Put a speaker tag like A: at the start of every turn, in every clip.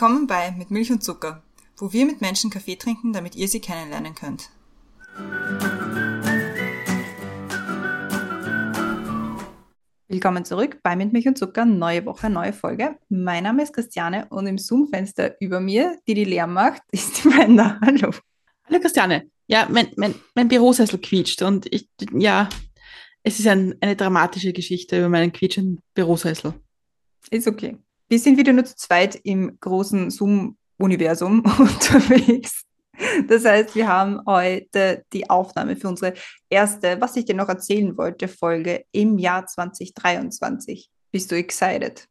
A: Willkommen bei Mit Milch und Zucker, wo wir mit Menschen Kaffee trinken, damit ihr sie kennenlernen könnt. Willkommen zurück bei Mit Milch und Zucker, neue Woche, neue Folge. Mein Name ist Christiane und im Zoom-Fenster über mir, die die Lärm macht, ist die Brenda. Hallo.
B: Hallo Christiane. Ja, mein, mein, mein Bürosessel quietscht und ich, ja, es ist ein, eine dramatische Geschichte über meinen quietschenden Bürosessel.
A: Ist okay. Wir sind wieder nur zu zweit im großen Zoom-Universum unterwegs. Das heißt, wir haben heute die Aufnahme für unsere erste, was ich dir noch erzählen wollte, Folge im Jahr 2023. Bist du excited?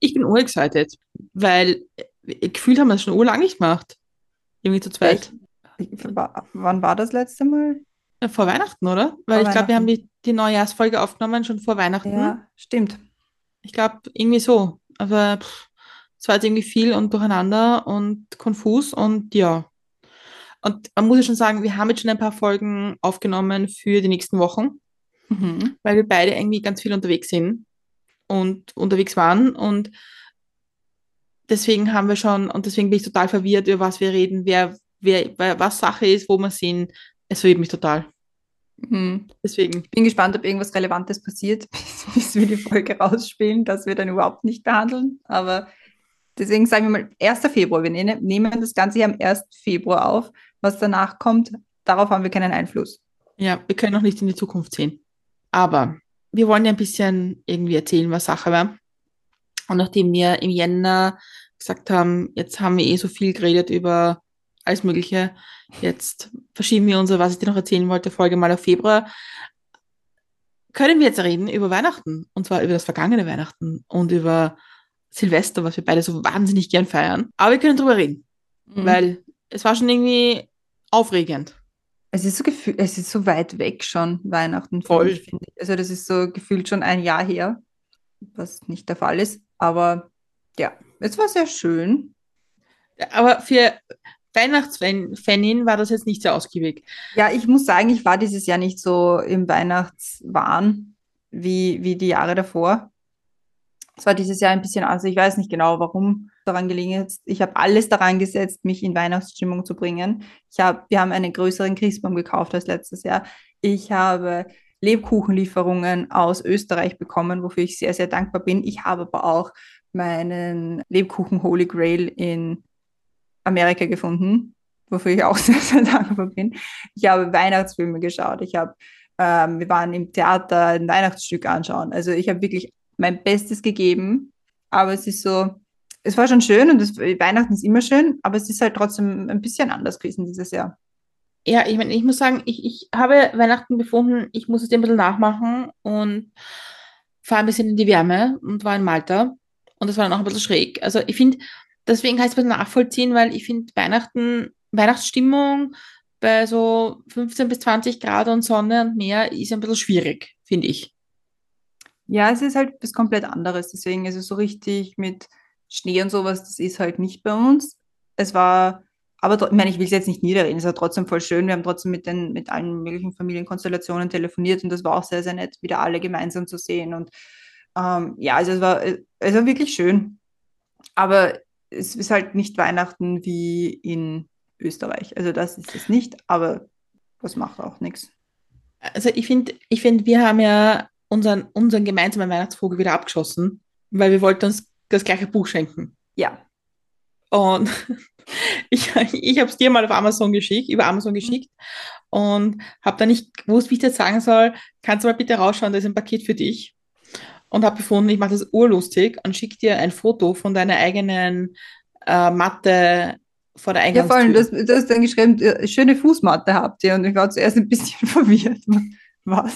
B: Ich bin urexcited, weil gefühlt haben wir es schon urlang nicht gemacht. Irgendwie zu zweit.
A: Ich, wann war das letzte Mal?
B: Vor Weihnachten, oder? Weil vor ich glaube, wir haben die, die Neujahrsfolge aufgenommen schon vor Weihnachten.
A: Ja, stimmt.
B: Ich glaube, irgendwie so. Aber es war jetzt irgendwie viel und durcheinander und konfus und ja. Und man muss ja schon sagen, wir haben jetzt schon ein paar Folgen aufgenommen für die nächsten Wochen, mhm. weil wir beide irgendwie ganz viel unterwegs sind und unterwegs waren. Und deswegen haben wir schon, und deswegen bin ich total verwirrt, über was wir reden, wer, wer, was Sache ist, wo wir sind. Es verwirrt mich total.
A: Mhm. Deswegen. Ich bin gespannt, ob irgendwas Relevantes passiert, bis, bis, wir die Folge rausspielen, dass wir dann überhaupt nicht behandeln. Aber deswegen sagen wir mal 1. Februar. Wir ne-, nehmen das Ganze hier am 1. Februar auf. Was danach kommt, darauf haben wir keinen Einfluss.
B: Ja, wir können noch nicht in die Zukunft sehen. Aber wir wollen ja ein bisschen irgendwie erzählen, was Sache war. Und nachdem wir im Jänner gesagt haben, jetzt haben wir eh so viel geredet über alles Mögliche. Jetzt verschieben wir unsere, was ich dir noch erzählen wollte, Folge mal auf Februar. Können wir jetzt reden über Weihnachten und zwar über das vergangene Weihnachten und über Silvester, was wir beide so wahnsinnig gern feiern. Aber wir können drüber reden, mhm. weil es war schon irgendwie aufregend.
A: Es ist so gefühlt, es ist so weit weg schon, Weihnachten,
B: Voll. Ich,
A: finde ich. Also das ist so gefühlt schon ein Jahr her, was nicht der Fall ist. Aber ja, es war sehr schön.
B: Aber für Weihnachtsfanin war das jetzt nicht sehr ausgiebig.
A: Ja, ich muss sagen, ich war dieses Jahr nicht so im Weihnachtswahn wie, wie die Jahre davor. Es war dieses Jahr ein bisschen, also ich weiß nicht genau, warum daran gelegen ist. Ich habe alles daran gesetzt, mich in Weihnachtsstimmung zu bringen. Ich hab, wir haben einen größeren Christbaum gekauft als letztes Jahr. Ich habe Lebkuchenlieferungen aus Österreich bekommen, wofür ich sehr, sehr dankbar bin. Ich habe aber auch meinen Lebkuchen Holy Grail in Amerika gefunden, wofür ich auch sehr, sehr dankbar bin. Ich habe Weihnachtsfilme geschaut. Ich habe, ähm, wir waren im Theater ein Weihnachtsstück anschauen. Also ich habe wirklich mein Bestes gegeben. Aber es ist so, es war schon schön und das, Weihnachten ist immer schön, aber es ist halt trotzdem ein bisschen anders gewesen dieses Jahr.
B: Ja, ich meine, ich muss sagen, ich, ich habe Weihnachten befunden, ich muss es ein bisschen nachmachen und fahre ein bisschen in die Wärme und war in Malta. Und das war dann auch ein bisschen schräg. Also ich finde, deswegen kann ich es nachvollziehen, weil ich finde Weihnachten, Weihnachtsstimmung bei so 15 bis 20 Grad und Sonne und Meer ist ein bisschen schwierig, finde ich.
A: Ja, es ist halt was komplett anderes. Deswegen ist es so richtig mit Schnee und sowas, das ist halt nicht bei uns. Es war, aber ich meine, ich will es jetzt nicht niederreden, es war trotzdem voll schön. Wir haben trotzdem mit, den, mit allen möglichen Familienkonstellationen telefoniert und das war auch sehr, sehr nett, wieder alle gemeinsam zu sehen. Und ähm, ja, also es war, es war wirklich schön. Aber es ist halt nicht Weihnachten wie in Österreich. Also das ist es nicht, aber das macht auch nichts.
B: Also ich finde, ich find, wir haben ja unseren, unseren gemeinsamen Weihnachtsvogel wieder abgeschossen, weil wir wollten uns das gleiche Buch schenken.
A: Ja.
B: Und ich, ich habe es dir mal auf Amazon geschickt, über Amazon mhm. geschickt und habe dann nicht gewusst, wie ich das sagen soll. Kannst du mal bitte rausschauen, da ist ein Paket für dich und habe gefunden, ich mache das urlustig und schicke dir ein Foto von deiner eigenen äh, Matte vor der Eingangstür.
A: Ja, vor allem, du hast dann geschrieben, äh, schöne Fußmatte habt ihr und ich war zuerst ein bisschen verwirrt. Was?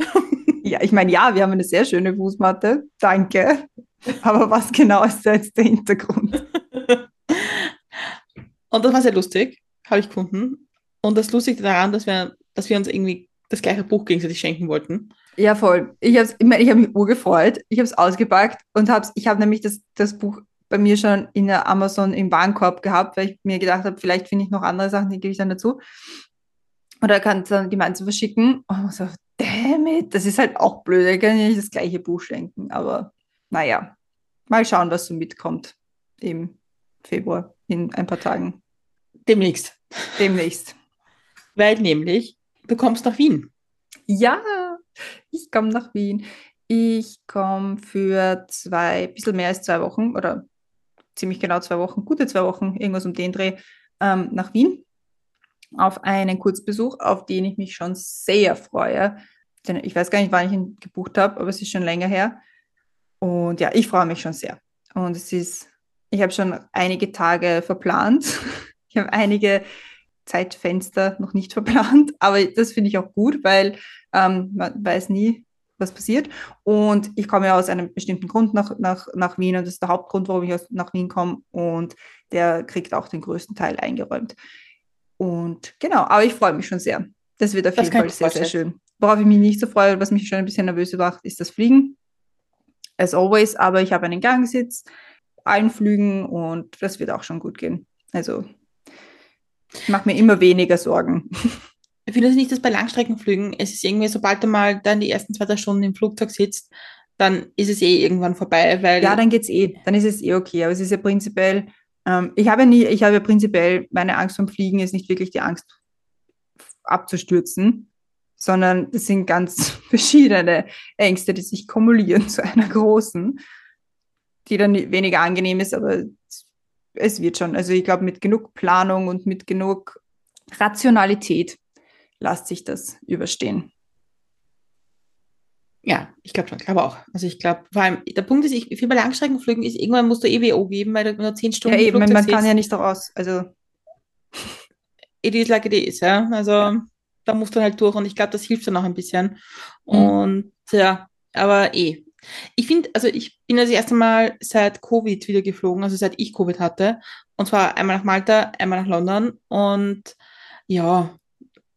A: ja, ich meine, ja, wir haben eine sehr schöne Fußmatte, danke. Aber was genau ist da jetzt der Hintergrund?
B: und das war sehr lustig, habe ich gefunden. Und das Lustige daran, dass wir, dass wir uns irgendwie das gleiche Buch gegenseitig schenken wollten.
A: Ja, voll. Ich habe ich mein, ich hab mich urgefreut. Ich habe es ausgepackt und hab's, ich habe nämlich das, das Buch bei mir schon in der Amazon im Warenkorb gehabt, weil ich mir gedacht habe, vielleicht finde ich noch andere Sachen, die gebe ich dann dazu. Oder kann es dann gemeinsam verschicken. Und so, damn it, das ist halt auch blöd, ich kann ich nicht das gleiche Buch schenken. Aber naja, mal schauen, was so mitkommt im Februar, in ein paar Tagen.
B: Demnächst.
A: Demnächst.
B: Weil nämlich, du kommst nach Wien.
A: Ja, ich komme nach Wien. Ich komme für zwei, bisschen mehr als zwei Wochen oder ziemlich genau zwei Wochen, gute zwei Wochen, irgendwas um den Dreh, ähm, nach Wien auf einen Kurzbesuch, auf den ich mich schon sehr freue. Denn ich weiß gar nicht, wann ich ihn gebucht habe, aber es ist schon länger her. Und ja, ich freue mich schon sehr. Und es ist, ich habe schon einige Tage verplant. Ich habe einige Zeitfenster noch nicht verplant, aber das finde ich auch gut, weil ähm, man weiß nie, was passiert. Und ich komme ja aus einem bestimmten Grund nach, nach, nach Wien und das ist der Hauptgrund, warum ich aus, nach Wien komme und der kriegt auch den größten Teil eingeräumt. Und genau, aber ich freue mich schon sehr. Das wird auf das jeden Fall sehr, sehr schön. Worauf ich mich nicht so freue, was mich schon ein bisschen nervös macht, ist das Fliegen. As always, aber ich habe einen Gangsitz, allen Flügen und das wird auch schon gut gehen. Also ich mache mir immer weniger Sorgen.
B: Ich finde es nicht, dass bei Langstreckenflügen, es ist irgendwie, sobald du mal dann die ersten zwei, drei Stunden im Flugzeug sitzt, dann ist es eh irgendwann vorbei. Weil
A: ja, dann geht es eh, dann ist es eh okay. Aber es ist ja prinzipiell, ähm, ich habe nie, ich habe prinzipiell, meine Angst vom Fliegen ist nicht wirklich die Angst abzustürzen, sondern das sind ganz verschiedene Ängste, die sich kumulieren zu einer großen, die dann weniger angenehm ist, aber es wird schon. Also ich glaube, mit genug Planung und mit genug Rationalität lässt sich das überstehen.
B: Ja, ich glaube schon, ich glaube auch. Also ich glaube, vor allem, der Punkt ist, ich, für bei Langstreckenflügen ist, irgendwann musst du EWO geben, weil du nur zehn Stunden
A: Ja, eben, man sitzt. kann ja nicht daraus, also
B: it is like it is, ja. Also ja. da musst du halt durch und ich glaube, das hilft dann auch ein bisschen. Mhm. Und ja, aber eh. Ich finde, also ich bin das erste Mal seit Covid wieder geflogen, also seit ich Covid hatte. Und zwar einmal nach Malta, einmal nach London. Und ja,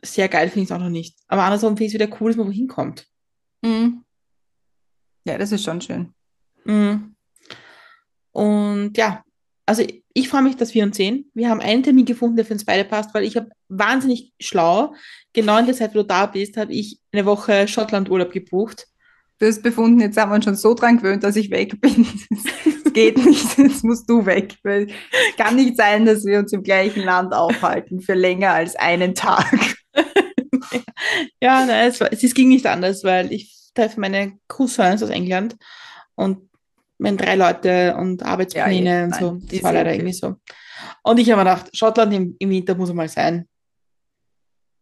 B: sehr geil finde ich es auch noch nicht. Aber andersrum finde ich es wieder cool, dass man wohin kommt.
A: Mhm. Ja, das ist schon schön.
B: Mhm. Und ja, also ich freue mich, dass wir uns sehen. Wir haben einen Termin gefunden, der für uns beide passt, weil ich habe wahnsinnig schlau, genau in der Zeit, wo du da bist, habe ich eine Woche Schottland-Urlaub gebucht.
A: Du hast befunden, jetzt haben wir uns schon so dran gewöhnt, dass ich weg bin. Es geht nicht, jetzt musst du weg. Weil es kann nicht sein, dass wir uns im gleichen Land aufhalten für länger als einen Tag.
B: ja, nein, es, war, es, ging nicht anders, weil ich treffe meine Cousins aus England und meine drei Leute und Arbeitspläne ja, und so. Nein, das war leider okay. irgendwie so. Und ich habe mir gedacht, Schottland im, im Winter muss mal sein.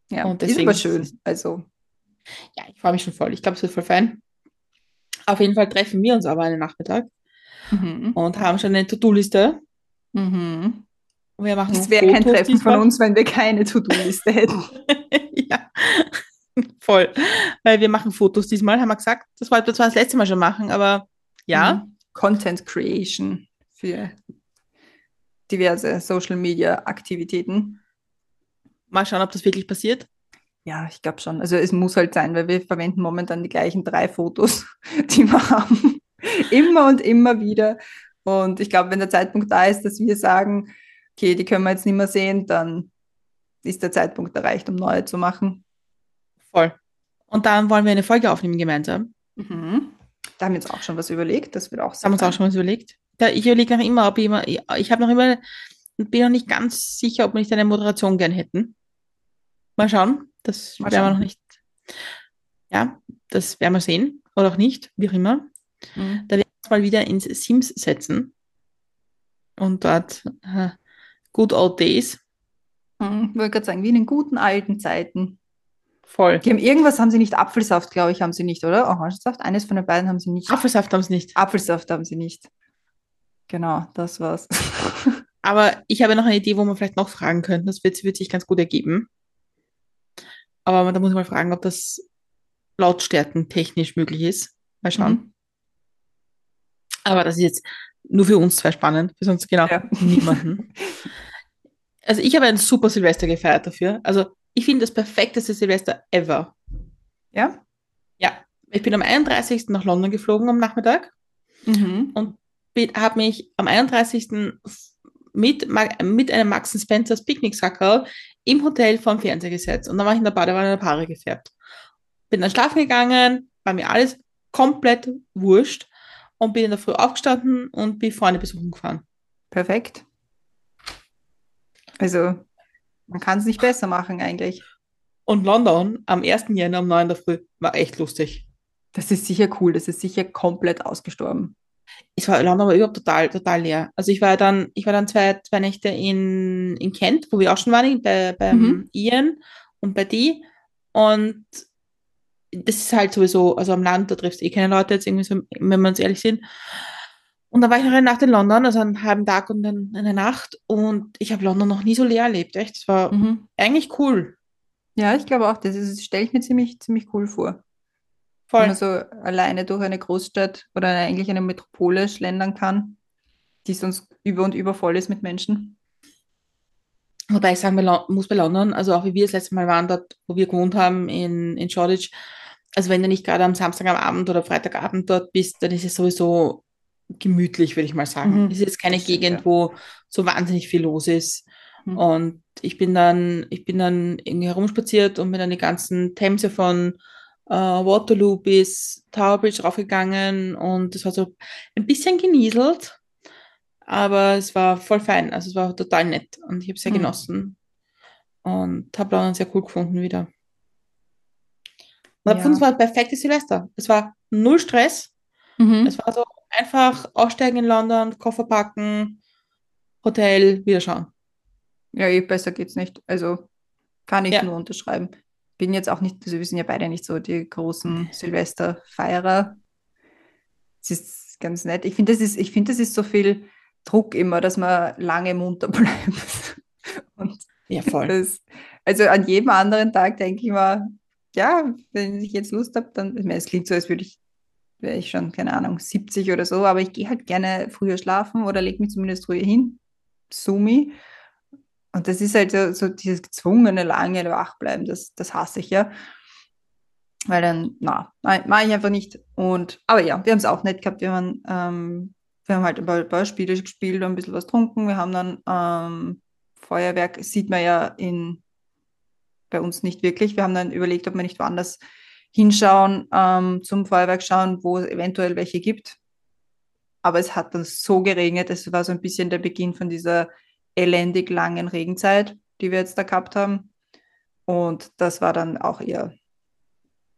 A: Ja, und deswegen ist aber schön. Also.
B: Ja, ich freue mich schon voll. Ich glaube, es wird voll fein. Auf jeden Fall treffen wir uns aber einen Nachmittag mhm. und haben schon eine To-Do-Liste.
A: Mhm. Wir machen es wäre kein Treffen diesmal. von uns, wenn wir keine To-Do-Liste hätten.
B: ja, voll. Weil wir machen Fotos diesmal, haben wir gesagt. Das wollten wir zwar das letzte Mal schon machen, aber ja. Mhm.
A: Content Creation für diverse Social Media Aktivitäten.
B: Mal schauen, ob das wirklich passiert.
A: Ja, ich glaube schon. Also es muss halt sein, weil wir verwenden momentan die gleichen drei Fotos, die wir haben. immer und immer wieder. Und ich glaube, wenn der Zeitpunkt da ist, dass wir sagen, okay, die können wir jetzt nicht mehr sehen, dann ist der Zeitpunkt erreicht, um neue zu machen.
B: Voll. Und dann wollen wir eine Folge aufnehmen gemeinsam.
A: Mhm. Da haben wir uns auch schon was überlegt. Das wird auch
B: sehr. Haben wir uns auch schon was überlegt. Ja, ich überlege noch immer, ob ich immer, ich, ich habe noch immer, bin noch nicht ganz sicher, ob wir nicht eine Moderation gern hätten. Mal schauen. Das werden wir noch nicht. Ja, das werden wir sehen. Oder auch nicht, wie auch immer. Mhm. Da werden wir uns mal wieder ins Sims setzen. Und dort äh, Good Old Days.
A: Mhm, ich wollte gerade sagen, wie in den guten alten Zeiten.
B: Voll.
A: Die haben irgendwas, haben sie nicht. Apfelsaft, glaube ich, haben sie nicht, oder? Orangensaft? Eines von den beiden haben sie nicht.
B: Apfelsaft haben sie nicht.
A: Apfelsaft haben sie nicht. Genau, das war's.
B: Aber ich habe noch eine Idee, wo man vielleicht noch fragen könnte. Das wird, wird sich ganz gut ergeben. Aber da muss ich mal fragen, ob das Lautstärken technisch möglich ist. Mal schauen. Mhm. Aber das ist jetzt nur für uns zwei spannend, für sonst genau ja. niemanden. Also ich habe ein super Silvester gefeiert dafür. Also ich finde das perfekteste Silvester ever.
A: Ja?
B: Ja. Ich bin am 31. nach London geflogen am Nachmittag mhm. und habe mich am 31. mit, mit einem Max Spencers Picknicksackerl im Hotel vom Fernseher gesetzt und dann war ich in der Badewanne der Paare gefärbt. Bin dann schlafen gegangen, war mir alles komplett wurscht und bin in der Früh aufgestanden und bin vorne besuchen gefahren.
A: Perfekt. Also, man kann es nicht besser machen eigentlich.
B: Und London am 1. Jänner um 9 der Früh war echt lustig.
A: Das ist sicher cool, das ist sicher komplett ausgestorben.
B: Es war London war überhaupt total, total leer. Also ich war dann, ich war dann zwei, zwei Nächte in, in Kent, wo wir auch schon waren, bei, beim
A: Mhm.
B: Ian und bei die. Und das ist halt sowieso, also am Land, da triffst du eh keine Leute jetzt irgendwie so, wenn wir uns ehrlich sind. Und dann war ich noch eine Nacht in London, also einen halben Tag und dann eine Nacht. Und ich habe London noch nie so leer erlebt, echt. Es war
A: Mhm.
B: eigentlich cool.
A: Ja, ich glaube auch, das ist, stelle ich mir ziemlich, ziemlich cool vor. Wenn
B: Voll.
A: man so alleine durch eine Großstadt oder eigentlich eine Metropole schlendern kann, die sonst über und über voll ist mit Menschen.
B: Wobei ich sagen muss bei London, also auch wie wir das letzte Mal waren, dort, wo wir gewohnt haben in, in Shoreditch, also wenn du nicht gerade am Samstag am Abend oder Freitagabend dort bist, dann ist es sowieso gemütlich, würde ich mal sagen.
A: Mhm,
B: Es ist jetzt keine
A: stimmt,
B: Gegend,
A: ja.
B: wo so wahnsinnig viel los ist.
A: Mhm.
B: Und ich bin dann, ich bin dann irgendwie herumspaziert und bin dann die ganzen Themse von äh, Waterloo bis Tower Bridge raufgegangen und es war so ein bisschen genieselt, aber es war voll fein. Also es war total nett und ich habe es sehr
A: Mhm.
B: genossen und habe London sehr cool gefunden wieder. Und
A: Ja.
B: gefunden, es war ein perfektes Silvester. Es war null Stress.
A: Mhm.
B: Es war so einfach aussteigen in London, Koffer packen, Hotel, wieder schauen.
A: Ja, eh, besser geht's nicht. Also kann ich
B: Ja.
A: nur unterschreiben. Bin jetzt auch nicht, also wir sind ja beide nicht so die großen Silvesterfeierer. Es ist ganz nett. Ich finde, das ist, ich finde, das ist so viel Druck immer, dass man lange munter bleibt. Und
B: Ja, voll.
A: das, also an jedem anderen Tag denke ich mir, ja, wenn ich jetzt Lust habe, dann, ich meine, es klingt so, als würde ich, wäre ich schon, keine Ahnung, 70 oder so, aber ich gehe halt gerne früher schlafen oder lege mich zumindest früher hin. Sumi. Und das ist halt so, so dieses gezwungene lange Wachbleiben, das, das hasse ich ja. Weil dann, na, mache ich einfach nicht. Und, aber ja, wir haben es auch nett gehabt. Wir haben, ähm, wir haben halt ein paar, paar Spiele gespielt und ein bisschen was getrunken. Wir haben dann ähm, Feuerwerk, sieht man ja in, bei uns nicht wirklich. Wir haben dann überlegt, ob wir nicht woanders hinschauen, ähm, zum Feuerwerk schauen, wo es eventuell welche gibt. Aber es hat dann so geregnet. Es war so ein bisschen der Beginn von dieser elendig langen Regenzeit, die wir jetzt da gehabt haben. Und das war dann auch eher,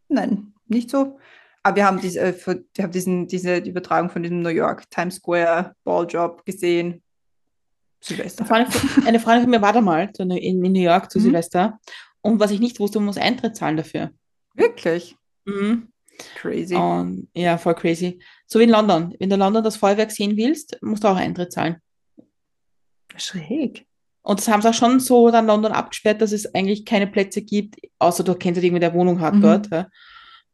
A: nein, nicht so. Aber wir haben, diese, äh, für, wir haben diesen, diese Übertragung von diesem New York Times Square Balljob gesehen. Silvester.
B: Eine Freundin, von- eine Freundin von mir war da mal in, in New York zu
A: Mhm.
B: Silvester. Und was ich nicht wusste, man muss Eintritt zahlen dafür.
A: Wirklich
B: Mhm.
A: crazy.
B: Und, ja, voll crazy. So wie in London. Wenn du in London das Feuerwerk sehen willst, musst du auch Eintritt zahlen.
A: Schräg.
B: Und das haben sie auch schon so dann London abgesperrt, dass es eigentlich keine Plätze gibt, außer du kennst halt irgendwie, der Wohnung hat
A: Mhm.
B: dort. Ja.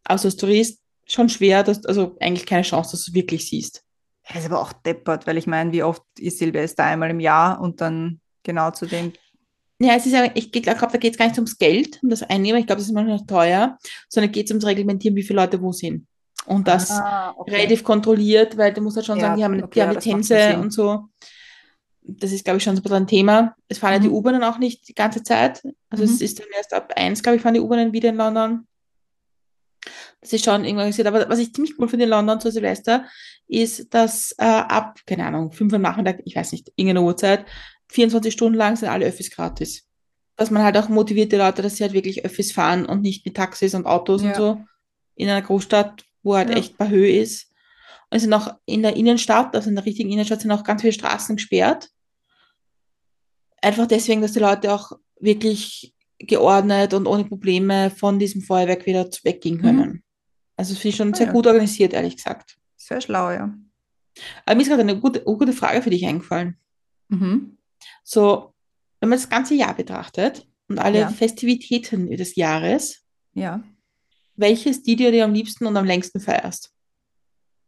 B: Aber so als Tourist schon schwer, dass, also eigentlich keine Chance, dass du es wirklich siehst.
A: Er ist aber auch deppert, weil ich meine, wie oft ist Silvester einmal im Jahr und dann genau zu dem.
B: Ja, es ist ja, ich glaube, da geht es gar nicht ums Geld, um das Einnehmen, ich glaube, das ist manchmal noch teuer, sondern geht es ums Reglementieren, wie viele Leute wo sind. Und das
A: Ah, okay.
B: relativ kontrolliert, weil du musst halt schon
A: Ja,
B: sagen, die haben,
A: okay,
B: die haben
A: ja, das Sinn.
B: und so. Das ist, glaube ich, schon so ein bisschen ein Thema. Es fahren ja die
A: Mhm.
B: U-Bahnen auch nicht die ganze Zeit. Also es
A: Mhm.
B: ist dann erst ab eins, glaube ich, fahren die U-Bahnen wieder in London. Das ist schon irgendwann organisiert. Aber was ich ziemlich cool finde in London zu Silvester, ist, dass äh, ab, keine Ahnung, 5 Uhr Nachmittag, ich weiß nicht, irgendeine Uhrzeit, 24 Stunden lang sind alle Öffis gratis. Dass man halt auch motiviert die Leute, dass sie halt wirklich Öffis fahren und nicht mit Taxis und Autos und
A: Ja.
B: so in einer Großstadt, wo halt
A: Ja.
B: echt bei Höhe ist. Und es sind auch in der Innenstadt, also in der richtigen Innenstadt, sind auch ganz viele Straßen gesperrt. Einfach deswegen, dass die Leute auch wirklich geordnet und ohne Probleme von diesem Feuerwerk wieder weggehen können. Also das finde ich schon
A: Ah,
B: sehr
A: ja.
B: gut organisiert, ehrlich gesagt.
A: Sehr schlau, ja.
B: Aber mir ist gerade eine gute, gute Frage für dich eingefallen.
A: Mhm.
B: So, wenn man das ganze Jahr betrachtet und alle
A: Ja.
B: Festivitäten des Jahres,
A: Ja.
B: welche ist die, die du dir am liebsten und am längsten feierst?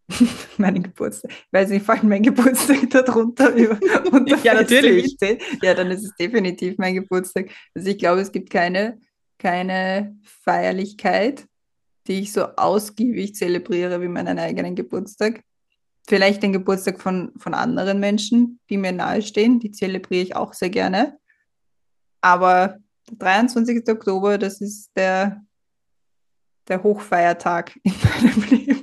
A: Meinen Geburtstag. Ich weiß nicht, fällt mein Geburtstag darunter über unter
B: Ja, natürlich.
A: Ja, dann ist es definitiv mein Geburtstag. Also ich glaube, es gibt keine, keine Feierlichkeit, die ich so ausgiebig zelebriere wie meinen eigenen Geburtstag. Vielleicht den Geburtstag von, von anderen Menschen, die mir nahestehen, die zelebriere ich auch sehr gerne. Aber der 23. Oktober, das ist der, der Hochfeiertag in meinem Leben.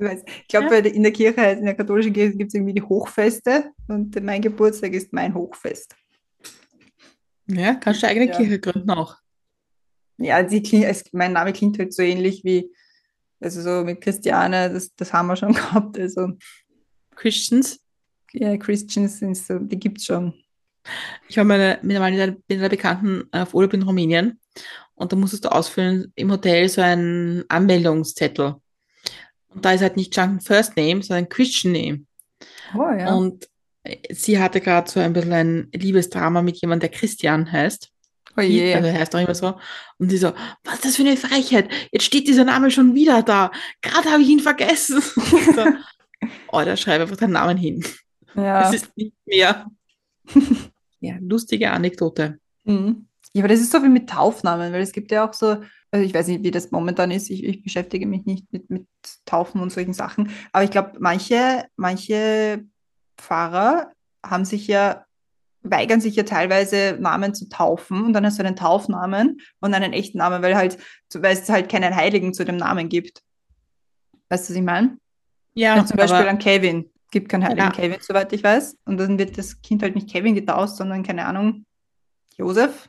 A: Ich glaube,
B: Ja.
A: in der Kirche, in der katholischen Kirche gibt es irgendwie die Hochfeste und mein Geburtstag ist mein Hochfest.
B: Ja, kannst du eigene
A: Ja.
B: Kirche gründen auch.
A: Ja, sie klingt, es, mein Name klingt halt so ähnlich wie, also so mit Christiane, das, das haben wir schon gehabt. Also
B: Christians.
A: ja, Christians sind so, die gibt's schon.
B: Ich war meine, mit einer, mit einer Bekannten auf Urlaub in Rumänien und da musstest du ausfüllen im Hotel so einen Anmeldungszettel. Und da ist halt nicht Junken First Name, sondern Christian Name.
A: Oh ja.
B: Und äh, sie hatte gerade so ein bisschen ein Liebesdrama mit jemandem, der Christian heißt.
A: oh
B: Also
A: je.
B: er heißt auch immer so. Und sie so, was ist das für eine Frechheit? Jetzt steht dieser Name schon wieder da. Gerade habe ich ihn vergessen. so, oh, da schreibe einfach deinen Namen hin.
A: Ja.
B: Es ist nicht mehr. ja, lustige Anekdote.
A: Mhm. Ja, aber das ist so wie mit Taufnamen, weil es gibt ja auch so, also ich weiß nicht, wie das momentan ist, ich, ich beschäftige mich nicht mit, mit Taufen und solchen Sachen, aber ich glaube, manche, manche Pfarrer haben sich ja, weigern sich ja teilweise Namen zu taufen und dann hast du einen Taufnamen und einen echten Namen, weil halt, weil es halt keinen Heiligen zu dem Namen gibt. Weißt du, was ich meine?
B: Ja,
A: Ja, zum Beispiel an Kevin. Gibt keinen heiligen
B: Ja.
A: Kevin, soweit ich weiß. Und dann wird das Kind halt nicht Kevin getauft, sondern, keine Ahnung, Josef.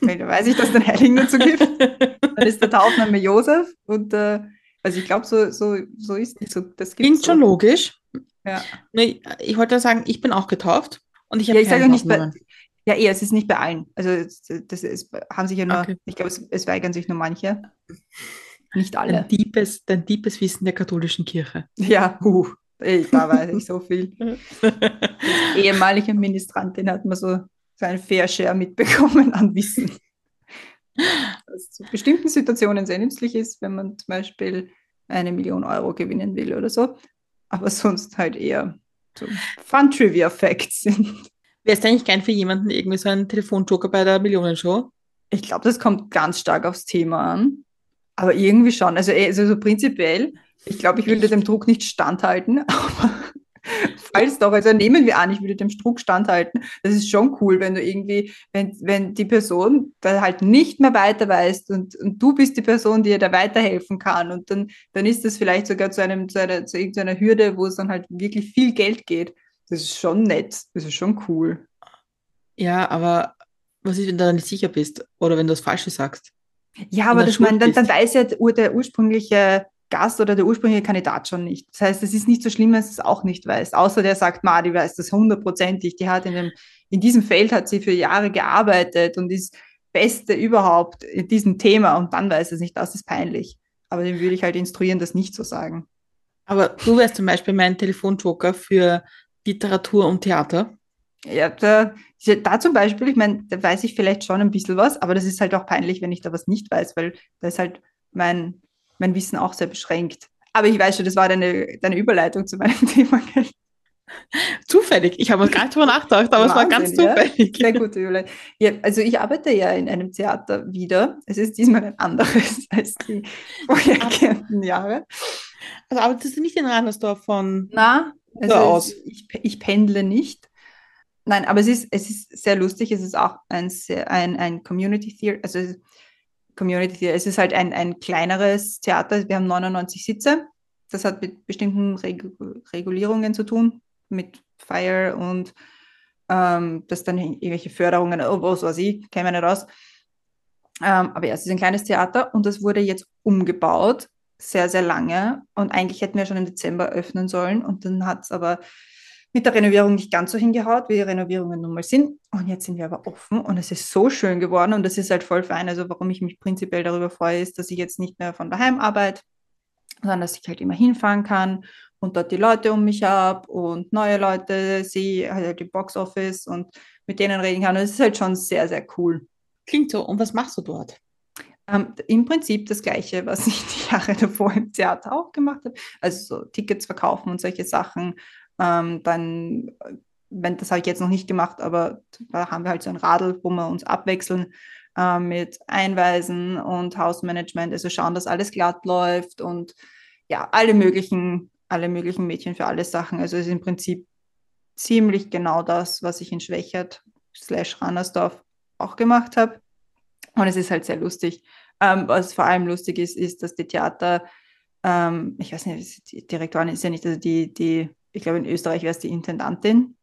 A: Weil da weiß ich, dass es den Heiligen dazu gibt. Dann ist der Taufname Josef. Und äh, also ich glaube, so, so, so ist so, das
B: klingt schon logisch.
A: Ja.
B: Nee, ich wollte sagen, ich bin auch getauft und ich
A: Ja,
B: habe
A: ich sage ja nicht bei, ja, eher, es ist nicht bei allen. Also es- das ist, haben sich ja nur,
B: Okay.
A: ich glaube, es, es weigern sich nur manche. Nicht alle.
B: Dein deepes, dein deepes Wissen der katholischen Kirche.
A: Ja, uh, ich, da weiß ich so viel. ehemalige Ministrantin hat man so, so ein Fair Share mitbekommen an Wissen. Was zu bestimmten Situationen sehr nützlich ist, wenn man zum Beispiel eine Million Euro gewinnen will oder so. Aber sonst halt eher so Fun-Trivia-Facts sind.
B: Wärst du eigentlich gern für jemanden irgendwie so einen Telefonjoker bei der Millionenshow?
A: Ich glaube, das kommt ganz stark aufs Thema an. Aber irgendwie schon. Also, eh- also so prinzipiell, ich glaube, ich würde dem Druck nicht standhalten. Aber falls doch, also nehmen wir an, ich würde dem Druck standhalten. Das ist schon cool, wenn du irgendwie, wenn, wenn die Person da halt nicht mehr weiter weißt und, und du bist die Person, die ihr da weiterhelfen kann. Und dann, dann ist das vielleicht sogar zu einem, zu einer, zu irgendeiner Hürde, wo es dann halt wirklich viel Geld geht. Das ist schon nett. Das ist schon cool.
B: Ja, aber was ist, wenn du da nicht sicher bist oder wenn du das Falsche sagst?
A: Ja, aber das mein,
B: Schuld
A: dann, dann weiß ja der ursprüngliche Gast oder der ursprüngliche Kandidat schon nicht. Das heißt, es ist nicht so schlimm, wenn es es auch nicht weiß. Außer der sagt, Ma, die weiß das hundertprozentig. Die hat in, dem, in diesem Feld hat sie für Jahre gearbeitet und ist Beste überhaupt in diesem Thema und dann weiß es nicht. Das ist peinlich. Aber den würde ich halt instruieren, das nicht zu sagen.
B: Aber du wärst zum Beispiel mein Telefonjoker für Literatur und Theater.
A: Ja, da, da zum Beispiel, ich meine, da weiß ich vielleicht schon ein bisschen was, aber das ist halt auch peinlich, wenn ich da was nicht weiß, weil da ist halt mein, mein Wissen auch sehr beschränkt. Aber ich weiß schon, das war deine, deine Überleitung zu meinem Thema.
B: Zufällig. Ich habe gar nicht drüber nachgedacht, aber es war ganz
A: Wahnsinn, ja?
B: zufällig.
A: Sehr gute Überleitung. Ja, also ich arbeite ja in einem Theater wieder. Es ist diesmal ein anderes als die vorhergehenden Jahre.
B: Also arbeitest du nicht in Randersdorf von
A: Na, also
B: aus.
A: Ich, ich pendle nicht. Nein, aber es ist, es ist sehr lustig. Es ist auch ein, sehr, ein, ein Community Theater, also es ist- Community Theater. Es ist halt ein, ein kleineres Theater. Wir haben 99 Sitze. Das hat mit bestimmten Regu Regulierungen zu tun, mit Fire und ähm, dass dann irgendwelche Förderungen, oh, was weiß ich, käme nicht raus. Ähm, aber ja, es ist ein kleines Theater und das wurde jetzt umgebaut, sehr, sehr lange. Und eigentlich hätten wir schon im Dezember öffnen sollen. Und dann hat es aber mit der Renovierung nicht ganz so hingehaut, wie die Renovierungen nun mal sind. Und jetzt sind wir aber offen und es ist so schön geworden und das ist halt voll fein. Also warum ich mich prinzipiell darüber freue, ist, dass ich jetzt nicht mehr von daheim arbeite, sondern dass ich halt immer hinfahren kann und dort die Leute um mich habe und neue Leute sehe, halt im Boxoffice und mit denen reden kann. Und es ist halt schon sehr, sehr cool.
B: Klingt so. Und was machst du dort?
A: Ähm, Im Prinzip das Gleiche, was ich die Jahre davor im Theater auch gemacht habe. Also so Tickets verkaufen und solche Sachen. Ähm, dann, wenn, das habe ich jetzt noch nicht gemacht, aber da haben wir halt so ein Radl, wo wir uns abwechseln äh, mit Einweisen und Hausmanagement, also schauen, dass alles glatt läuft und ja, alle möglichen, alle möglichen Mädchen für alle Sachen. Also es ist im Prinzip ziemlich genau das, was ich in Schwächert slash Rannersdorf auch gemacht habe. Und es ist halt sehr lustig. Ähm, was vor allem lustig ist, ist, dass die Theater, ähm, ich weiß nicht, die Direktorin ist ja nicht, also die, die, ich glaube in Österreich wäre es die Intendantin.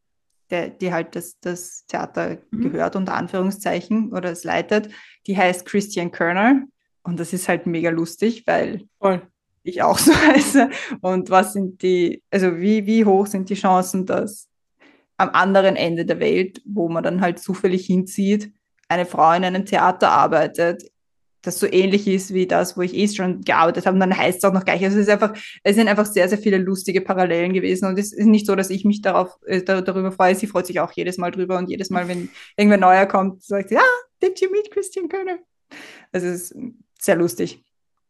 A: der, die halt das, das Theater
B: Mhm.
A: gehört, unter Anführungszeichen, oder es leitet, die heißt Christian Körner. Und das ist halt mega lustig, weil
B: Voll.
A: ich auch so heiße. Und was sind die, also wie, wie hoch sind die Chancen, dass am anderen Ende der Welt, wo man dann halt zufällig hinzieht, eine Frau in einem Theater arbeitet, das so ähnlich ist wie das, wo ich eh schon gearbeitet habe. Und dann heißt es auch noch gleich. Also es ist einfach, es sind einfach sehr, sehr viele lustige Parallelen gewesen. Und es ist nicht so, dass ich mich darauf, äh, da, darüber freue. Sie freut sich auch jedes Mal drüber. Und jedes Mal, wenn irgendwer neuer kommt, sagt sie, ah, did you meet Christian Körner? Also es ist sehr lustig.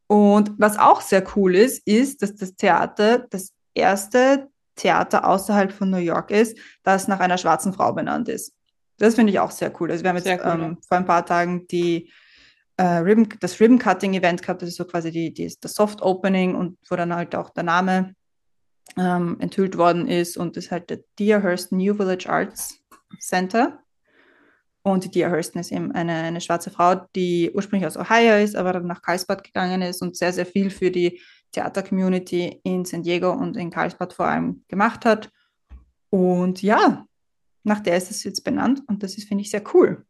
A: Und was auch sehr cool ist, ist, dass das Theater das erste Theater außerhalb von New York ist, das nach einer schwarzen Frau benannt ist. Das finde ich auch sehr cool. Also wir haben jetzt
B: cool,
A: ähm,
B: ja.
A: vor ein paar Tagen die, äh, Ribbon, das Ribbon Cutting Event gehabt. Das ist so quasi die, die, das Soft Opening und wo dann halt auch der Name ähm, enthüllt worden ist. Und das ist halt der Deerhurst New Village Arts Center. Und die Dia Hurston ist eben eine, eine schwarze Frau, die ursprünglich aus Ohio ist, aber dann nach Karlsbad gegangen ist und sehr, sehr viel für die Theater-Community in San Diego und in Karlsbad vor allem gemacht hat. Und ja, nach der ist es jetzt benannt und das ist, finde ich, sehr cool.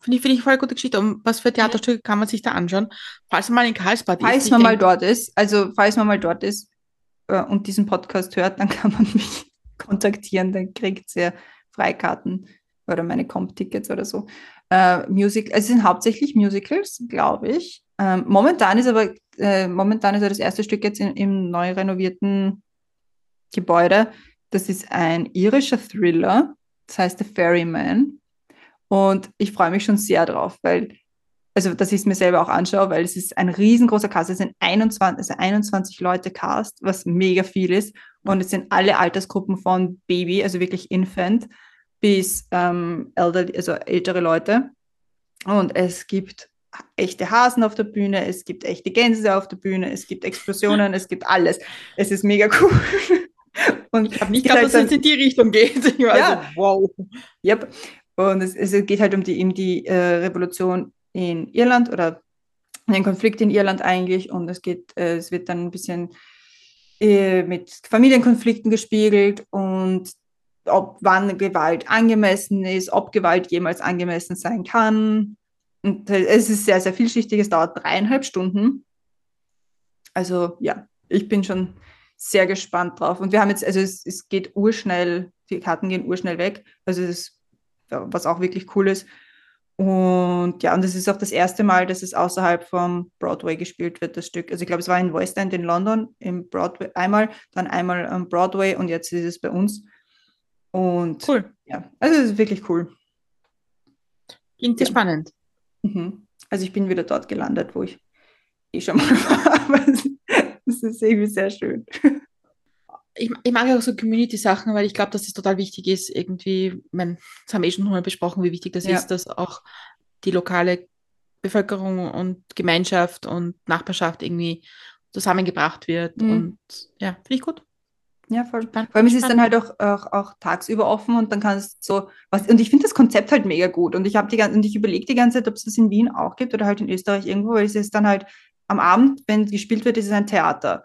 B: Finde ich, finde ich voll gute Geschichte. Und was für Theaterstücke kann man sich da anschauen? Falls man mal in Karlsbad ist.
A: Falls man mal dort ist, also falls man mal dort ist äh, und diesen Podcast hört, dann kann man mich kontaktieren, dann kriegt ihr Freikarten oder meine Comp-Tickets oder so. Äh, Music, es sind hauptsächlich Musicals, glaube ich. Ähm, momentan ist aber äh, momentan ist ja das erste Stück jetzt in, im neu renovierten Gebäude. Das ist ein irischer Thriller, das heißt The Ferryman. Und ich freue mich schon sehr drauf, weil also dass ich es mir selber auch anschaue, weil es ist ein riesengroßer Cast. Es sind 21, also 21 Leute Cast, was mega viel ist. Und es sind alle Altersgruppen von Baby, also wirklich Infant, bis ähm, elderly, also ältere Leute. Und es gibt echte Hasen auf der Bühne, es gibt echte Gänse auf der Bühne, es gibt Explosionen, es gibt alles. Es ist mega cool. Und
B: Ich habe nicht
A: halt
B: dass es in die Richtung geht.
A: Ja.
B: so, wow.
A: Yep. Und es, es geht halt um die, um die äh, Revolution in Irland oder den Konflikt in Irland eigentlich. Und es geht, äh, es wird dann ein bisschen äh, mit Familienkonflikten gespiegelt und ob wann Gewalt angemessen ist, ob Gewalt jemals angemessen sein kann. Und äh, es ist sehr, sehr vielschichtig. Es dauert dreieinhalb Stunden. Also ja, ich bin schon sehr gespannt drauf. Und wir haben jetzt, also es, es geht urschnell, die Karten gehen urschnell weg. Also es ist, was auch wirklich cool ist. Und ja, und es ist auch das erste Mal, dass es außerhalb vom Broadway gespielt wird, das Stück. Also ich glaube, es war in West End in London, im Broadway einmal, dann einmal am Broadway und jetzt ist es bei uns. Und
B: Cool.
A: ja, also es ist wirklich cool.
B: Klingt
A: Ja.
B: spannend.
A: Mhm. Also ich bin wieder dort gelandet, wo ich eh schon mal war. Es ist irgendwie sehr schön.
B: Ich, ich mag auch so Community-Sachen, weil ich glaube, dass es total wichtig ist, irgendwie, ich mein, das haben wir eh schon mal besprochen, wie wichtig das
A: Ja.
B: ist, dass auch die lokale Bevölkerung und Gemeinschaft und Nachbarschaft irgendwie zusammengebracht wird.
A: Mhm.
B: Und ja, finde ich gut.
A: Ja, voll.
B: Spannend,
A: Vor allem es ist dann
B: spannend.
A: halt auch, auch, auch tagsüber offen und dann kannst so was. Und ich finde das Konzept halt mega gut. Und ich habe die ganze, und ich überlege die ganze Zeit, ob es das in Wien auch gibt oder halt in Österreich irgendwo, weil es ist dann halt am Abend, wenn gespielt wird, ist es ein Theater.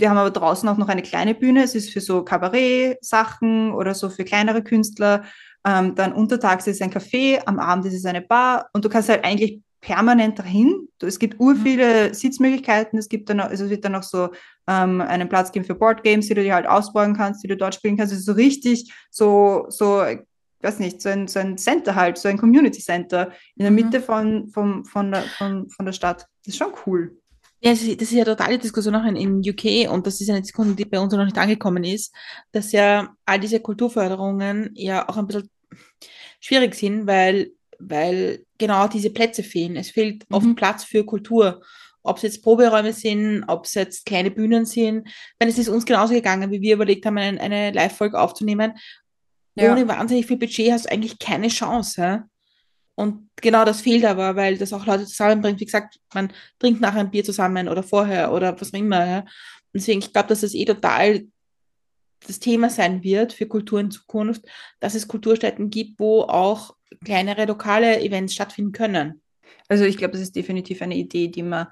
A: Wir haben aber draußen auch noch eine kleine Bühne. Es ist für so Kabarett-Sachen oder so für kleinere Künstler. Ähm, dann untertags ist es ein Café, am Abend ist es eine Bar und du kannst halt eigentlich permanent dahin. Es gibt ur
B: Mhm.
A: viele Sitzmöglichkeiten. Es gibt dann also es wird dann noch so ähm, einen Platz geben für Boardgames, die du dir halt ausborgen kannst, die du dort spielen kannst. Also so richtig so, so, ich weiß nicht, so ein, so ein Center halt, so ein Community Center in der
B: Mhm.
A: Mitte von, von, von, der, von, von der Stadt. Das ist schon cool.
B: Ja, das ist, ja totale Diskussion auch in, in UK und das ist eine Diskussion, die bei uns noch nicht angekommen ist, dass ja all diese Kulturförderungen ja auch ein bisschen schwierig sind, weil, weil genau diese Plätze fehlen. Es fehlt oft
A: Mhm.
B: Platz für Kultur. Ob es jetzt Proberäume sind, ob es jetzt kleine Bühnen sind. Wenn es ist uns genauso gegangen, wie wir überlegt haben, eine, eine Live-Folge aufzunehmen.
A: Ja.
B: Ohne wahnsinnig viel Budget hast du eigentlich keine Chance. Und genau das fehlt aber, weil das auch Leute zusammenbringt. Wie gesagt, man trinkt nachher ein Bier zusammen oder vorher oder was auch immer. Ja. Deswegen, ich glaube, dass das eh total das Thema sein wird für Kultur in Zukunft, dass es Kulturstätten gibt, wo auch kleinere lokale Events stattfinden können.
A: Also ich glaube, das ist definitiv eine Idee, die man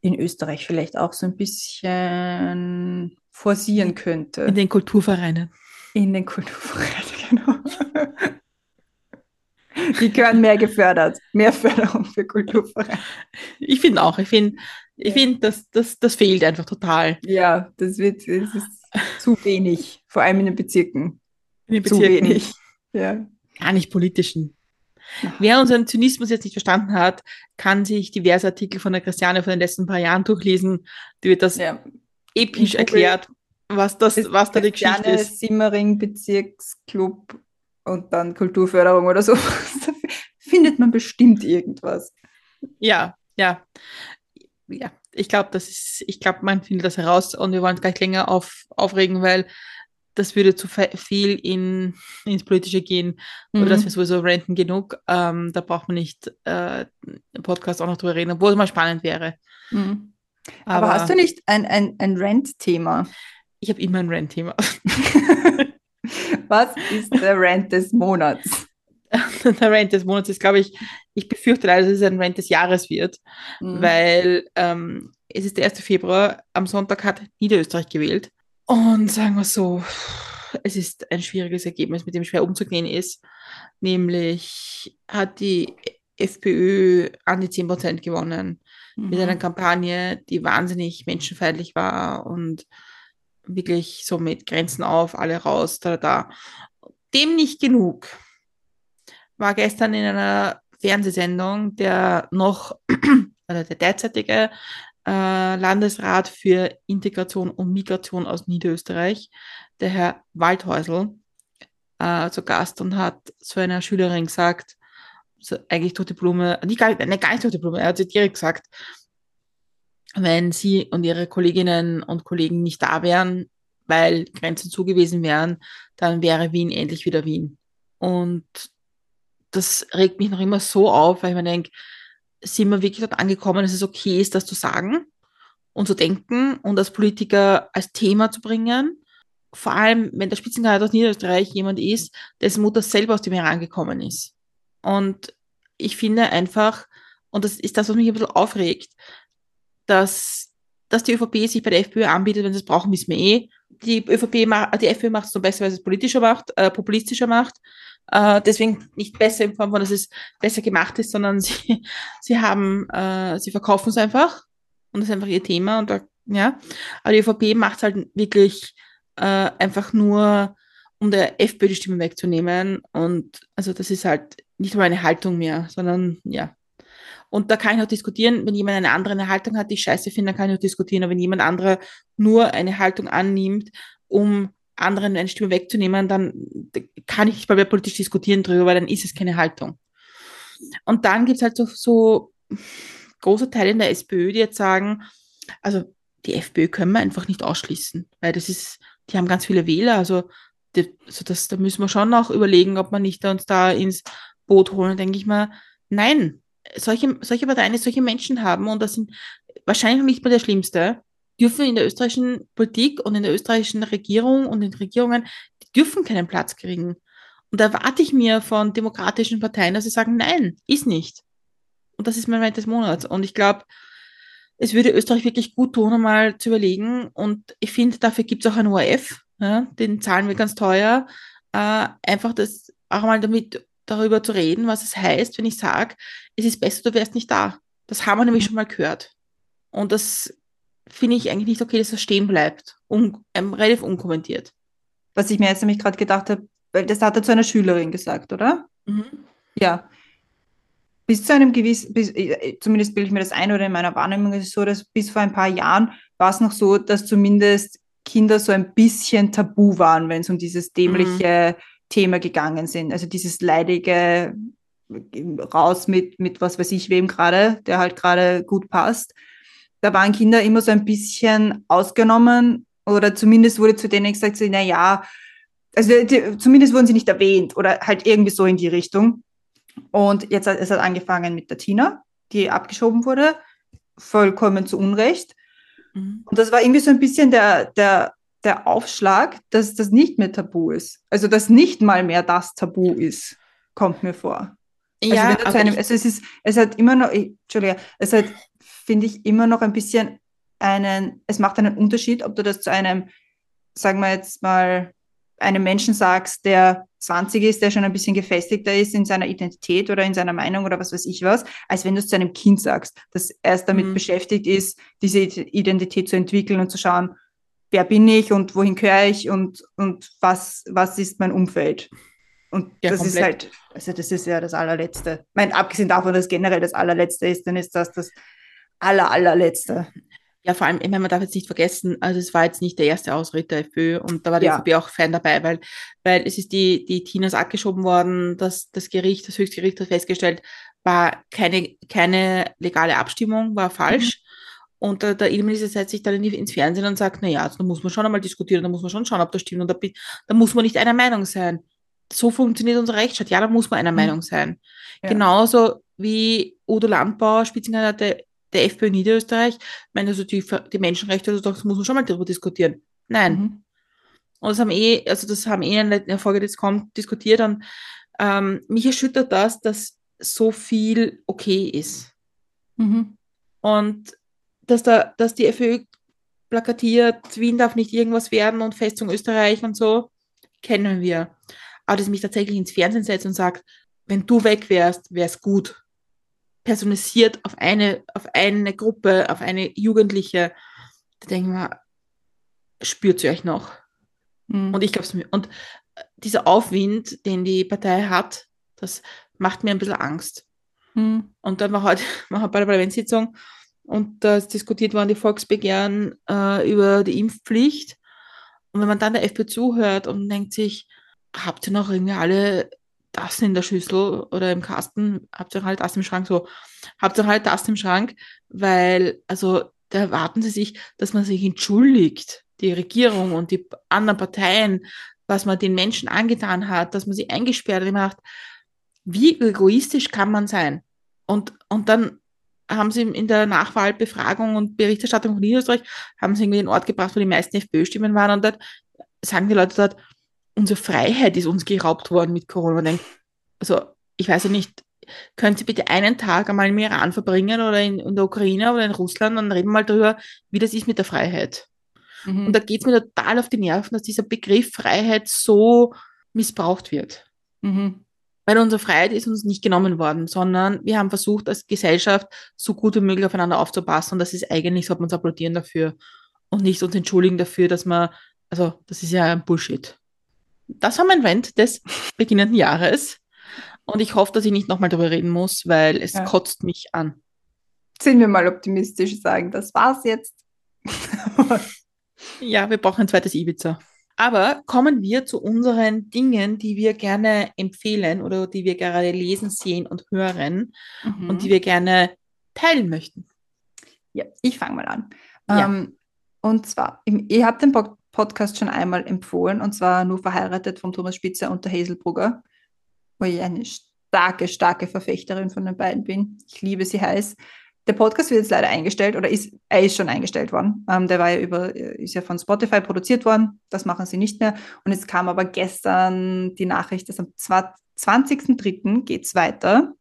A: in Österreich vielleicht auch so ein bisschen forcieren könnte.
B: In den Kulturvereinen.
A: In den Kulturverein, genau. Die gehören mehr gefördert. Mehr Förderung für Kulturvereine.
B: Ich finde auch, ich finde, ich finde, das, das, das fehlt einfach total.
A: Ja, das wird das ist zu wenig, vor allem in den Bezirken.
B: In den
A: Zu
B: Bezirken.
A: wenig. Ja.
B: Gar nicht politischen. Wer unseren Zynismus jetzt nicht verstanden hat, kann sich diverse Artikel von der Christiane von den letzten paar Jahren durchlesen. Die wird das
A: ja.
B: episch erklärt, was, das, was da die Geschichte ist.
A: Simmering Bezirksclub und dann Kulturförderung oder so. Da findet man bestimmt irgendwas.
B: Ja, ja. Ja, ich glaube, das ist, ich glaube, man findet das heraus und wir wollen es gleich länger auf, aufregen, weil das würde zu viel in, ins Politische gehen. Oder
A: Mhm.
B: dass wir sowieso renten genug. Ähm, da braucht man nicht äh, im Podcast auch noch drüber reden, obwohl es mal spannend wäre.
A: Mhm. Aber, hast du nicht ein, ein, ein Rant-Thema?
B: Ich habe immer ein Rant-Thema.
A: Was ist der Rant des Monats?
B: Der Rant des Monats ist, glaube ich, ich befürchte leider, dass es ein Rant des Jahres wird,
A: Mhm.
B: weil ähm, es ist der 1. Februar, am Sonntag hat Niederösterreich gewählt. Und sagen wir so, es ist ein schwieriges Ergebnis, mit dem schwer umzugehen ist. Nämlich hat die FPÖ an die 10% gewonnen mit einer
A: Mhm.
B: Kampagne, die wahnsinnig menschenfeindlich war und wirklich so mit Grenzen auf, alle raus, da, da. Dem nicht genug. War gestern in einer Fernsehsendung der noch, oder der derzeitige äh, Landesrat für Integration und Migration aus Niederösterreich, der Herr Waldhäusl, äh, zu Gast und hat zu einer Schülerin gesagt, so eigentlich tote Blume, nicht gar, nicht, gar nicht tote Blume, er hat sie direkt gesagt, wenn sie und ihre Kolleginnen und Kollegen nicht da wären, weil Grenzen zugewiesen wären, dann wäre Wien endlich wieder Wien. Und das regt mich noch immer so auf, weil ich mir denke, sind wir wirklich dort angekommen, dass es okay ist, das zu sagen und zu denken und als Politiker als Thema zu bringen. Vor allem, wenn der Spitzenkandidat aus Niederösterreich jemand ist, dessen Mutter selber aus dem Iran gekommen ist. Und ich finde einfach, und das ist das, was mich ein bisschen aufregt, dass, dass die ÖVP sich bei der FPÖ anbietet, wenn sie es brauchen, wissen wir eh. Die ÖVP die FPÖ macht es so besser, weil sie es politischer macht, äh, populistischer macht. Äh, deswegen nicht besser in Form von, dass es besser gemacht ist, sondern sie, sie haben, äh, sie verkaufen es einfach. Und das ist einfach ihr Thema. Und da, ja. Aber die ÖVP macht es halt wirklich äh, einfach nur, um der FPÖ die Stimme wegzunehmen. Und also das ist halt nicht mal eine Haltung mehr, sondern ja. Und da kann ich noch diskutieren, wenn jemand eine andere Haltung hat, die ich scheiße finde, dann kann ich noch diskutieren. Aber wenn jemand andere nur eine Haltung annimmt, um anderen eine Stimme wegzunehmen, dann kann ich nicht mal politisch diskutieren drüber, weil dann ist es keine Haltung. Und dann gibt es halt so, so große Teile in der SPÖ, die jetzt sagen, also die FPÖ können wir einfach nicht ausschließen, weil das ist, die haben ganz viele Wähler, also, die, also das, da müssen wir schon auch überlegen, ob man nicht uns da ins Boot holen, denke ich mal, nein, solche, solche Parteien, solche Menschen haben, und das sind wahrscheinlich nicht mal der Schlimmste, dürfen in der österreichischen Politik und in der österreichischen Regierung und in Regierungen, die dürfen keinen Platz kriegen. Und da erwarte ich mir von demokratischen Parteien, dass sie sagen, nein, ist nicht. Und das ist mein Moment des Monats. Und ich glaube, es würde Österreich wirklich gut tun, einmal zu überlegen. Und ich finde, dafür gibt es auch einen ORF, ja, den zahlen wir ganz teuer. Äh, einfach das auch mal damit darüber zu reden, was es heißt, wenn ich sage, es ist besser, du wärst nicht da. Das haben wir nämlich schon mal gehört. Und das finde ich eigentlich nicht okay, dass das stehen bleibt. Un ähm, relativ unkommentiert.
A: Was ich mir jetzt nämlich gerade gedacht habe, weil das hat er zu einer Schülerin gesagt, oder?
B: Mhm.
A: Ja. Bis zu einem gewissen, bis, äh, zumindest bilde ich mir das ein oder in meiner Wahrnehmung ist es so, dass bis vor ein paar Jahren war es noch so, dass zumindest Kinder so ein bisschen tabu waren, wenn es um dieses dämliche Thema gegangen sind. Also dieses leidige raus mit, mit was weiß ich wem gerade, der halt gerade gut passt. Da waren Kinder immer so ein bisschen ausgenommen oder zumindest wurde zu denen gesagt, so, na ja, also die, zumindest wurden sie nicht erwähnt oder halt irgendwie so in die Richtung. Und jetzt hat es hat angefangen mit der Tina, die abgeschoben wurde, vollkommen zu Unrecht.
B: Mhm.
A: Und das war irgendwie so ein bisschen der, der, der Aufschlag, dass das nicht mehr tabu ist. Also, dass nicht mal mehr das Tabu ist, kommt mir vor. Also,
B: Ja,
A: wenn zu einem, also es ist, es hat immer noch, Entschuldige, es hat, finde ich, immer noch ein bisschen einen, es macht einen Unterschied, ob du das zu einem, sagen wir jetzt mal, einem Menschen sagst, der 20 ist, der schon ein bisschen gefestigter ist in seiner Identität oder in seiner Meinung oder was weiß ich was, als wenn du es zu einem Kind sagst, das erst damit mhm. beschäftigt ist, diese Identität zu entwickeln und zu schauen, wer bin ich und wohin gehöre ich und, und was, was ist mein Umfeld. Und ja, das komplett. ist halt, also das ist ja das allerletzte. Ich meine, abgesehen davon, dass generell das allerletzte ist, dann ist das das aller, allerletzte.
B: Ja, vor allem, ich meine, man darf jetzt nicht vergessen, also es war jetzt nicht der erste Ausritt der FPÖ und da war die ja. FPÖ auch Fan dabei, weil, weil es ist die, die Tinas abgeschoben worden, dass das Gericht, das Höchstgericht hat festgestellt, war keine, keine legale Abstimmung, war falsch. Mhm. Und der, der Innenminister setzt sich dann ins Fernsehen und sagt, na ja, also da muss man schon einmal diskutieren, da muss man schon schauen, ob das stimmt und da, da muss man nicht einer Meinung sein. So funktioniert unser Rechtsstaat. Ja, da muss man einer mhm. Meinung sein. Ja. Genauso wie Udo Landbauer, Spitzenkandidat der der FPÖ Niederösterreich, ich meine, also die, die Menschenrechte, also das muss man schon mal darüber diskutieren. Nein. Mhm. Und das haben eh, also das haben eh in der Folge, die jetzt kommt, diskutiert und ähm, mich erschüttert das, dass so viel okay ist. Mhm. Und dass da, dass die FPÖ plakatiert, Wien darf nicht irgendwas werden und Festung Österreich und so, kennen wir. Aber dass mich tatsächlich ins Fernsehen setzt und sagt, wenn du weg wärst, wäre es gut personalisiert auf eine, auf eine Gruppe, auf eine Jugendliche, da denken wir, spürt sie euch noch? Mhm. Und ich glaube es mir. Und dieser Aufwind, den die Partei hat, das macht mir ein bisschen Angst. Mhm. Und dann war heute war bei der Parlamentssitzung und da ist diskutiert worden die Volksbegehren äh, über die Impfpflicht. Und wenn man dann der FPÖ zuhört und denkt sich, habt ihr noch irgendwie alle das in der Schüssel oder im Kasten, habt ihr halt das im Schrank, so, habt ihr halt das im Schrank, weil, also, da erwarten sie sich, dass man sich entschuldigt, die Regierung und die anderen Parteien, was man den Menschen angetan hat, dass man sie eingesperrt macht. Wie egoistisch kann man sein? Und, und dann haben sie in der Nachwahlbefragung und Berichterstattung von Niederösterreich, haben sie irgendwie den Ort gebracht, wo die meisten FPÖ-Stimmen waren und dort sagen die Leute dort, unsere Freiheit ist uns geraubt worden mit Corona. Also, ich weiß ja nicht, können Sie bitte einen Tag einmal im Iran verbringen oder in, in der Ukraine oder in Russland und reden wir mal darüber, wie das ist mit der Freiheit. Mhm. Und da geht es mir total auf die Nerven, dass dieser Begriff Freiheit so missbraucht wird. Mhm. Weil unsere Freiheit ist uns nicht genommen worden, sondern wir haben versucht, als Gesellschaft so gut wie möglich aufeinander aufzupassen. Und das ist eigentlich, sollte man uns applaudieren dafür und nicht uns entschuldigen dafür, dass man, also das ist ja ein Bullshit das war mein Rant des beginnenden Jahres. Und ich hoffe, dass ich nicht nochmal darüber reden muss, weil es ja. kotzt mich an.
A: Sind wir mal optimistisch sagen, das war's jetzt.
B: ja, wir brauchen ein zweites Ibiza. Aber kommen wir zu unseren Dingen, die wir gerne empfehlen oder die wir gerade lesen, sehen und hören mhm. und die wir gerne teilen möchten.
A: Ja, ich fange mal an. Ja. Ähm, und zwar, ihr habt den Podcast schon einmal empfohlen, und zwar nur verheiratet von Thomas Spitzer und der Hazelbrugger, wo ich eine starke, starke Verfechterin von den beiden bin. Ich liebe sie heiß. Der Podcast wird jetzt leider eingestellt oder ist, er ist schon eingestellt worden. Ähm, der war ja über, ist ja von Spotify produziert worden. Das machen sie nicht mehr. Und es kam aber gestern die Nachricht, dass am 20.03. geht es weiter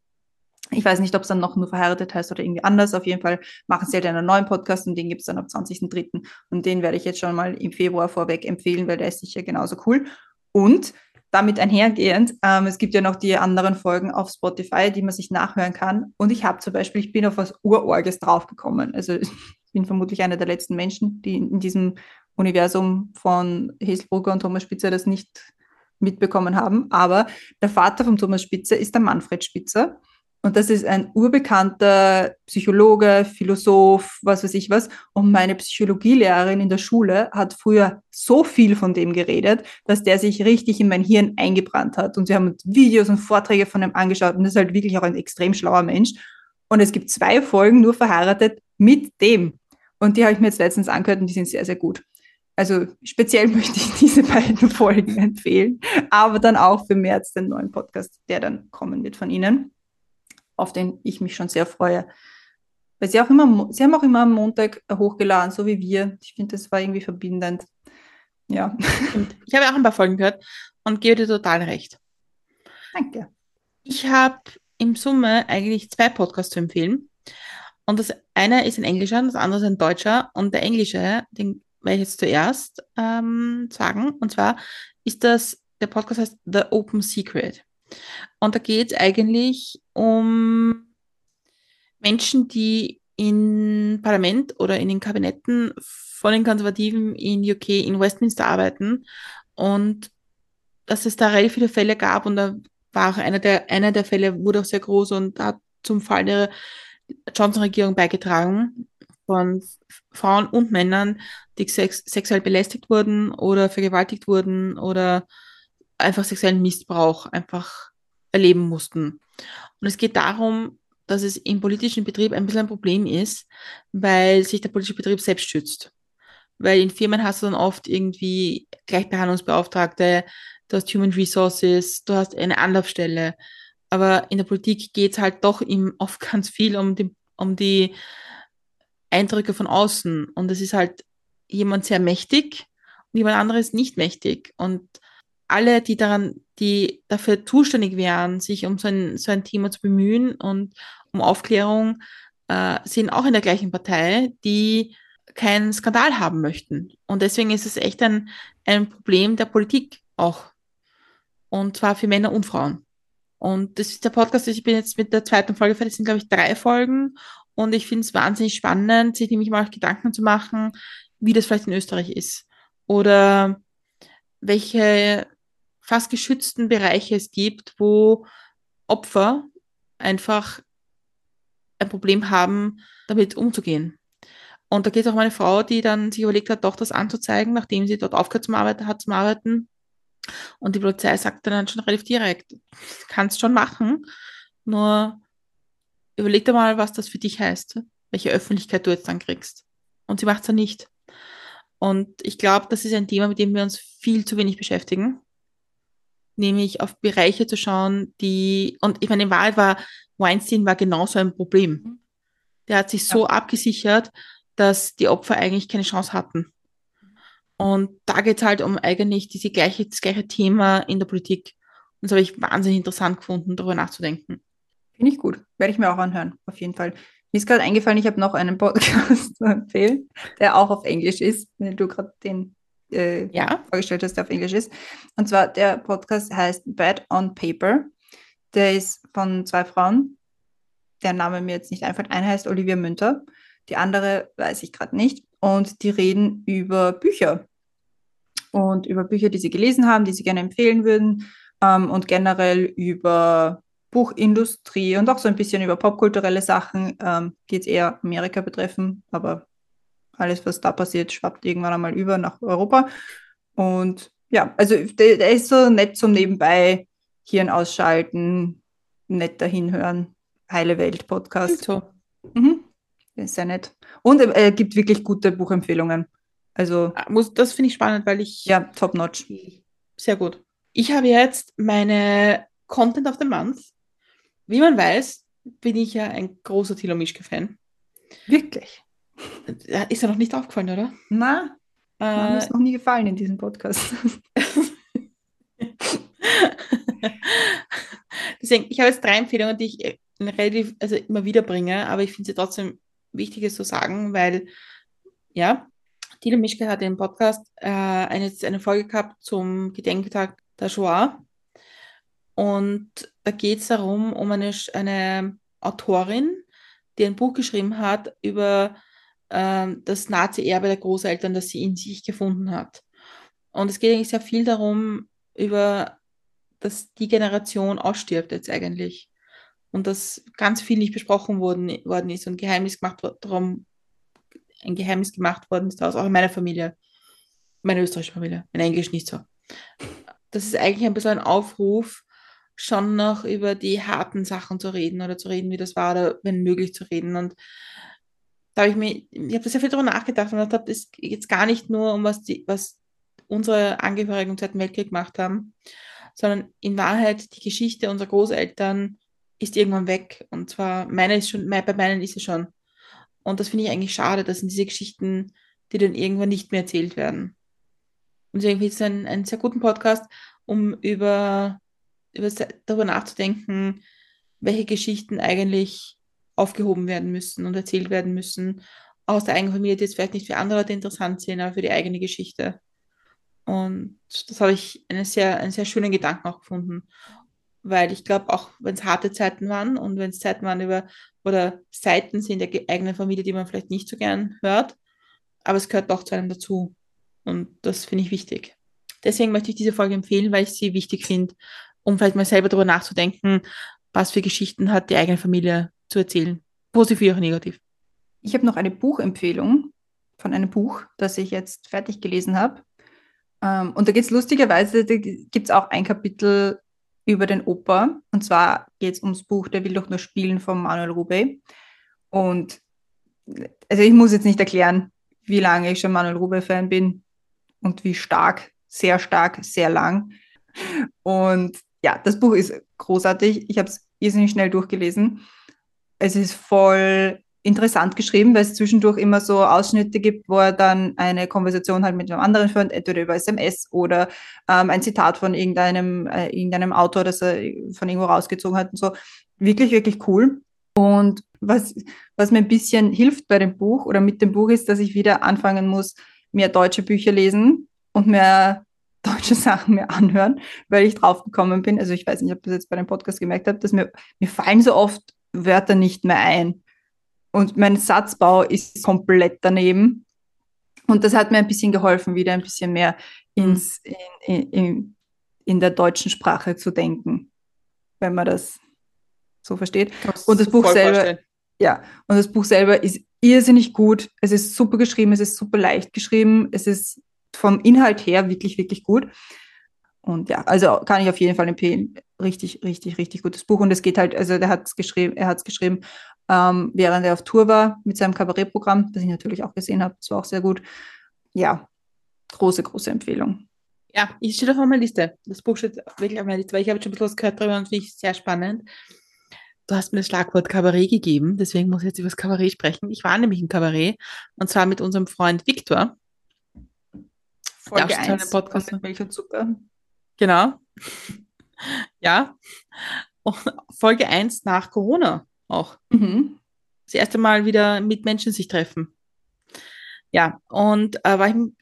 A: ich weiß nicht, ob es dann noch nur verheiratet heißt oder irgendwie anders. Auf jeden Fall machen sie halt einen neuen Podcast und den gibt es dann am 20.03. Und den werde ich jetzt schon mal im Februar vorweg empfehlen, weil der ist sicher genauso cool. Und damit einhergehend, ähm, es gibt ja noch die anderen Folgen auf Spotify, die man sich nachhören kann. Und ich habe zum Beispiel, ich bin auf was Urorges draufgekommen. Also ich bin vermutlich einer der letzten Menschen, die in diesem Universum von Heselbrugger und Thomas Spitzer das nicht mitbekommen haben. Aber der Vater von Thomas Spitzer ist der Manfred Spitzer. Und das ist ein urbekannter Psychologe, Philosoph, was weiß ich was. Und meine Psychologielehrerin in der Schule hat früher so viel von dem geredet, dass der sich richtig in mein Hirn eingebrannt hat. Und sie haben Videos und Vorträge von ihm angeschaut. Und das ist halt wirklich auch ein extrem schlauer Mensch. Und es gibt zwei Folgen nur verheiratet mit dem. Und die habe ich mir jetzt letztens angehört und die sind sehr, sehr gut. Also speziell möchte ich diese beiden Folgen empfehlen, aber dann auch für März den neuen Podcast, der dann kommen wird von Ihnen auf den ich mich schon sehr freue. Weil sie auch immer, sie haben auch immer am Montag hochgeladen, so wie wir. Ich finde, das war irgendwie verbindend. Ja.
B: Ich habe auch ein paar Folgen gehört und gebe dir total recht.
A: Danke.
B: Ich habe im Summe eigentlich zwei Podcasts zu empfehlen. Und das eine ist ein englischer, das andere ist ein deutscher. Und der englische, den werde ich jetzt zuerst ähm, sagen. Und zwar ist das, der Podcast heißt The Open Secret. Und da geht es eigentlich um Menschen, die im Parlament oder in den Kabinetten von den Konservativen in UK, in Westminster arbeiten. Und dass es da relativ viele Fälle gab und da war auch einer der, einer der Fälle wurde auch sehr groß und hat zum Fall der Johnson-Regierung beigetragen von Frauen und Männern, die sex sexuell belästigt wurden oder vergewaltigt wurden oder einfach sexuellen Missbrauch einfach erleben mussten. Und es geht darum, dass es im politischen Betrieb ein bisschen ein Problem ist, weil sich der politische Betrieb selbst schützt. Weil in Firmen hast du dann oft irgendwie Gleichbehandlungsbeauftragte, du hast Human Resources, du hast eine Anlaufstelle. Aber in der Politik geht es halt doch im, oft ganz viel um die, um die Eindrücke von außen. Und es ist halt jemand sehr mächtig und jemand anderes nicht mächtig. Und alle, die daran, die dafür zuständig wären, sich um so ein, so ein Thema zu bemühen und um Aufklärung, äh, sind auch in der gleichen Partei, die keinen Skandal haben möchten. Und deswegen ist es echt ein, ein Problem der Politik auch. Und zwar für Männer und Frauen. Und das ist der Podcast, ich bin jetzt mit der zweiten Folge fertig, sind glaube ich drei Folgen. Und ich finde es wahnsinnig spannend, sich nämlich mal Gedanken zu machen, wie das vielleicht in Österreich ist. Oder welche fast geschützten Bereiche es gibt, wo Opfer einfach ein Problem haben, damit umzugehen. Und da geht es auch um eine Frau, die dann sich überlegt hat, doch das anzuzeigen, nachdem sie dort aufgehört zum Arbeiten hat, zum Arbeiten. Und die Polizei sagt dann schon relativ direkt, kannst schon machen, nur überleg dir mal, was das für dich heißt, welche Öffentlichkeit du jetzt dann kriegst. Und sie macht es ja nicht. Und ich glaube, das ist ein Thema, mit dem wir uns viel zu wenig beschäftigen. Nämlich auf Bereiche zu schauen, die, und ich meine, in Wahrheit war Weinstein war genauso ein Problem. Der hat sich so ja. abgesichert, dass die Opfer eigentlich keine Chance hatten. Und da geht es halt um eigentlich diese gleiche, das gleiche Thema in der Politik. Und das habe ich wahnsinnig interessant gefunden, darüber nachzudenken.
A: Finde ich gut. Werde ich mir auch anhören, auf jeden Fall. Mir ist gerade eingefallen, ich habe noch einen Podcast zu empfehlen, der auch auf Englisch ist, wenn du gerade den äh, ja. vorgestellt hast, der auf Englisch ist. Und zwar der Podcast heißt Bad on Paper. Der ist von zwei Frauen, der Name mir jetzt nicht einfällt. Eine heißt Olivia Münter, die andere weiß ich gerade nicht. Und die reden über Bücher und über Bücher, die sie gelesen haben, die sie gerne empfehlen würden ähm, und generell über Buchindustrie und auch so ein bisschen über popkulturelle Sachen. Ähm, Geht es eher Amerika betreffen, aber alles, was da passiert, schwappt irgendwann einmal über nach Europa. Und ja, also der, der ist so nett zum Nebenbei Hirn ausschalten, nett dahinhören. Heile Welt Podcast. So. Mhm. Ist sehr nett. Und er äh, gibt wirklich gute Buchempfehlungen. Also.
B: Ah, muss, das finde ich spannend, weil ich.
A: Ja, top notch.
B: Sehr gut. Ich habe jetzt meine Content of the Month. Wie man weiß, bin ich ja ein großer Thilo Mischke-Fan.
A: Wirklich?
B: Ist er noch nicht aufgefallen, oder?
A: Na, äh, mir ist noch nie gefallen in diesem Podcast.
B: Deswegen, ich habe jetzt drei Empfehlungen, die ich äh, relativ, also immer wieder bringe, aber ich finde sie trotzdem wichtig, es zu sagen, weil, ja, Tilo Mischke hat im Podcast äh, eine, eine Folge gehabt zum Gedenktag der Shoah. Und da geht es darum, um eine, eine Autorin, die ein Buch geschrieben hat über äh, das Nazi-Erbe der Großeltern, das sie in sich gefunden hat. Und es geht eigentlich sehr viel darum, über dass die Generation ausstirbt jetzt eigentlich. Und dass ganz viel nicht besprochen worden, worden ist und Geheimnis gemacht darum, ein Geheimnis gemacht worden ist, auch in meiner Familie, meine österreichische Familie, mein Englisch nicht so. Das ist eigentlich ein bisschen ein Aufruf, schon noch über die harten Sachen zu reden oder zu reden, wie das war, oder wenn möglich zu reden. Und da habe ich mir, ich habe sehr viel darüber nachgedacht und habe es jetzt gar nicht nur um was die, was unsere Angehörigen im Zweiten Weltkrieg gemacht haben, sondern in Wahrheit die Geschichte unserer Großeltern ist irgendwann weg. Und zwar, meine ist schon, bei meinen ist sie schon. Und das finde ich eigentlich schade, dass sind diese Geschichten, die dann irgendwann nicht mehr erzählt werden. Und deswegen finde ich es einen sehr guten Podcast, um über, über darüber nachzudenken, welche Geschichten eigentlich aufgehoben werden müssen und erzählt werden müssen aus der eigenen Familie, die jetzt vielleicht nicht für andere Leute interessant sind, aber für die eigene Geschichte. Und das habe ich einen sehr, einen sehr schönen Gedanken auch gefunden. Weil ich glaube, auch wenn es harte Zeiten waren und wenn es Zeiten waren über oder Seiten sind der eigenen Familie, die man vielleicht nicht so gern hört, aber es gehört doch zu einem dazu. Und das finde ich wichtig. Deswegen möchte ich diese Folge empfehlen, weil ich sie wichtig finde, um vielleicht mal selber darüber nachzudenken, was für Geschichten hat die eigene Familie zu erzählen. Positiv wie auch negativ.
A: Ich habe noch eine Buchempfehlung von einem Buch, das ich jetzt fertig gelesen habe. Ähm, und da geht es lustigerweise, da gibt es auch ein Kapitel über den Opa. Und zwar geht es ums Buch Der will doch nur spielen von Manuel Rubey. Und also ich muss jetzt nicht erklären, wie lange ich schon Manuel Rubey-Fan bin und wie stark, sehr stark, sehr lang. Und ja, das Buch ist großartig. Ich habe es irrsinnig schnell durchgelesen. Es ist voll interessant geschrieben, weil es zwischendurch immer so Ausschnitte gibt, wo er dann eine Konversation halt mit einem anderen führt, entweder über SMS oder ähm, ein Zitat von irgendeinem, äh, irgendeinem Autor, das er von irgendwo rausgezogen hat und so. Wirklich, wirklich cool. Und was, was mir ein bisschen hilft bei dem Buch oder mit dem Buch ist, dass ich wieder anfangen muss, mehr deutsche Bücher lesen und mehr deutsche Sachen mehr anhören, weil ich drauf gekommen bin. Also ich weiß nicht, ob ich das jetzt bei dem Podcast gemerkt habe, dass mir, mir fallen so oft Wörter nicht mehr ein. Und mein Satzbau ist komplett daneben. Und das hat mir ein bisschen geholfen, wieder ein bisschen mehr ins, in, in, in der deutschen Sprache zu denken, wenn man das so versteht. Und das Buch selber, vorstellen. ja, und das Buch selber ist irrsinnig gut. Es ist super geschrieben, es ist super leicht geschrieben, es ist vom Inhalt her wirklich, wirklich gut. Und ja, also kann ich auf jeden Fall empfehlen. Richtig, richtig, richtig gutes Buch. Und es geht halt, also der hat es geschrieben, er hat es geschrieben, ähm, während er auf Tour war mit seinem Kabarettprogramm, das ich natürlich auch gesehen habe. Das war auch sehr gut. Ja, große, große Empfehlung.
B: Ja, ich stehe auf meiner Liste. Das Buch steht wirklich auf meiner Liste, weil ich habe schon ein bisschen was gehört darüber und finde ich sehr spannend. Du hast mir das Schlagwort Kabarett gegeben, deswegen muss ich jetzt über das Kabarett sprechen. Ich war nämlich im Kabarett und zwar mit unserem Freund Viktor.
A: Folge 1 Podcast mit Milch und Zucker.
B: Genau. Ja. Und Folge 1 nach Corona auch. Mhm. Das erste Mal wieder mit Menschen sich treffen. Ja, und äh, war ich im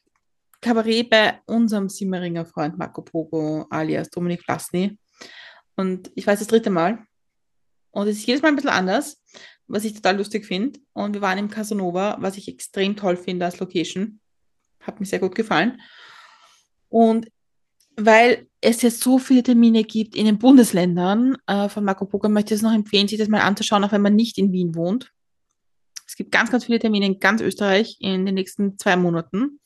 B: Kabarett bei unserem Simmeringer Freund Marco Pogo alias Dominik Vlasny. Und ich weiß das dritte Mal. Und es ist jedes Mal ein bisschen anders, was ich total lustig finde. Und wir waren im Casanova, was ich extrem toll finde als Location. Hat mir sehr gut gefallen. Und weil es jetzt so viele Termine gibt in den Bundesländern äh, von Marco Polo, möchte ich es noch empfehlen, sich das mal anzuschauen, auch wenn man nicht in Wien wohnt. Es gibt ganz, ganz viele Termine in ganz Österreich in den nächsten zwei Monaten.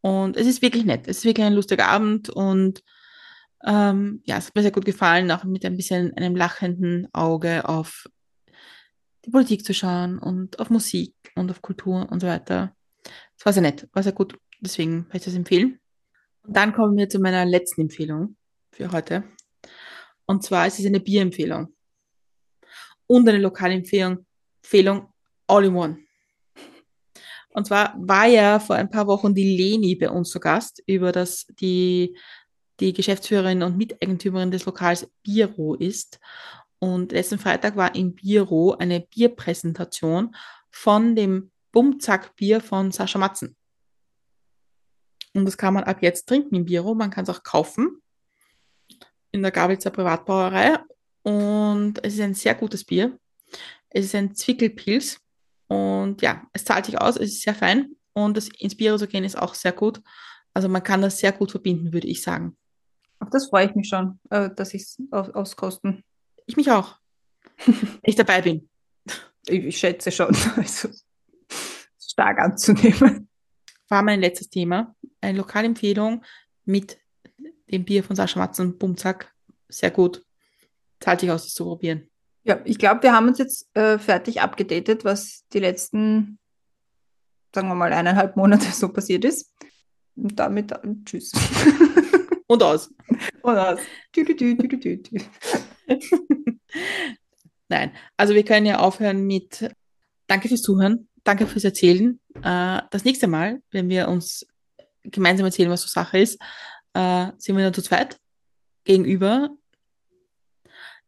B: Und es ist wirklich nett. Es ist wirklich ein lustiger Abend und ähm, ja, es hat mir sehr gut gefallen, auch mit ein bisschen einem lachenden Auge auf die Politik zu schauen und auf Musik und auf Kultur und so weiter. Es war sehr nett, war sehr gut. Deswegen möchte ich das empfehlen. Und dann kommen wir zu meiner letzten Empfehlung für heute. Und zwar ist es eine Bierempfehlung. Und eine lokale Empfehlung, Empfehlung all in one. Und zwar war ja vor ein paar Wochen die Leni bei uns zu Gast, über das die, die Geschäftsführerin und Miteigentümerin des Lokals Biro ist. Und letzten Freitag war im Biro eine Bierpräsentation von dem Bumzack-Bier von Sascha Matzen. Und das kann man ab jetzt trinken im Biro. Man kann es auch kaufen in der Gabelzer Privatbrauerei. Und es ist ein sehr gutes Bier. Es ist ein Zwickelpilz. Und ja, es zahlt sich aus, es ist sehr fein. Und das ins Biro zu gehen ist auch sehr gut. Also man kann das sehr gut verbinden, würde ich sagen.
A: Auf das freue ich mich schon, äh, dass ich es auskosten.
B: Ich mich auch. Ich dabei bin.
A: Ich, ich schätze schon. Also, stark anzunehmen
B: war mein letztes Thema. Eine Lokalempfehlung mit dem Bier von Sascha Matzen, Bumzack. Sehr gut. Zahlt sich aus, das zu probieren.
A: Ja, ich glaube, wir haben uns jetzt äh, fertig abgedatet, was die letzten, sagen wir mal, eineinhalb Monate so passiert ist. Und damit tschüss.
B: Und aus.
A: Und aus. Tü, tü, tü, tü, tü, tü.
B: Nein, also wir können ja aufhören mit Danke fürs Zuhören danke fürs Erzählen. Äh, das nächste Mal, wenn wir uns gemeinsam erzählen, was so Sache ist, äh, sind wir dann zu zweit gegenüber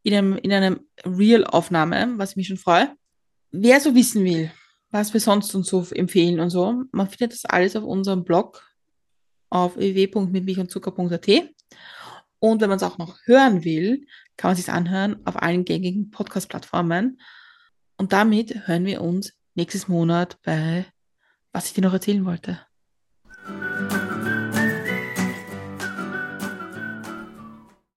B: in einem, in einem Real-Aufnahme, was ich mich schon freue. Wer so wissen will, was wir sonst uns so empfehlen und so, man findet das alles auf unserem Blog auf www.mitmilchundzucker.at. Und wenn man es auch noch hören will, kann man sich anhören auf allen gängigen Podcast-Plattformen. Und damit hören wir uns nächstes Monat bei, was ich dir noch erzählen wollte.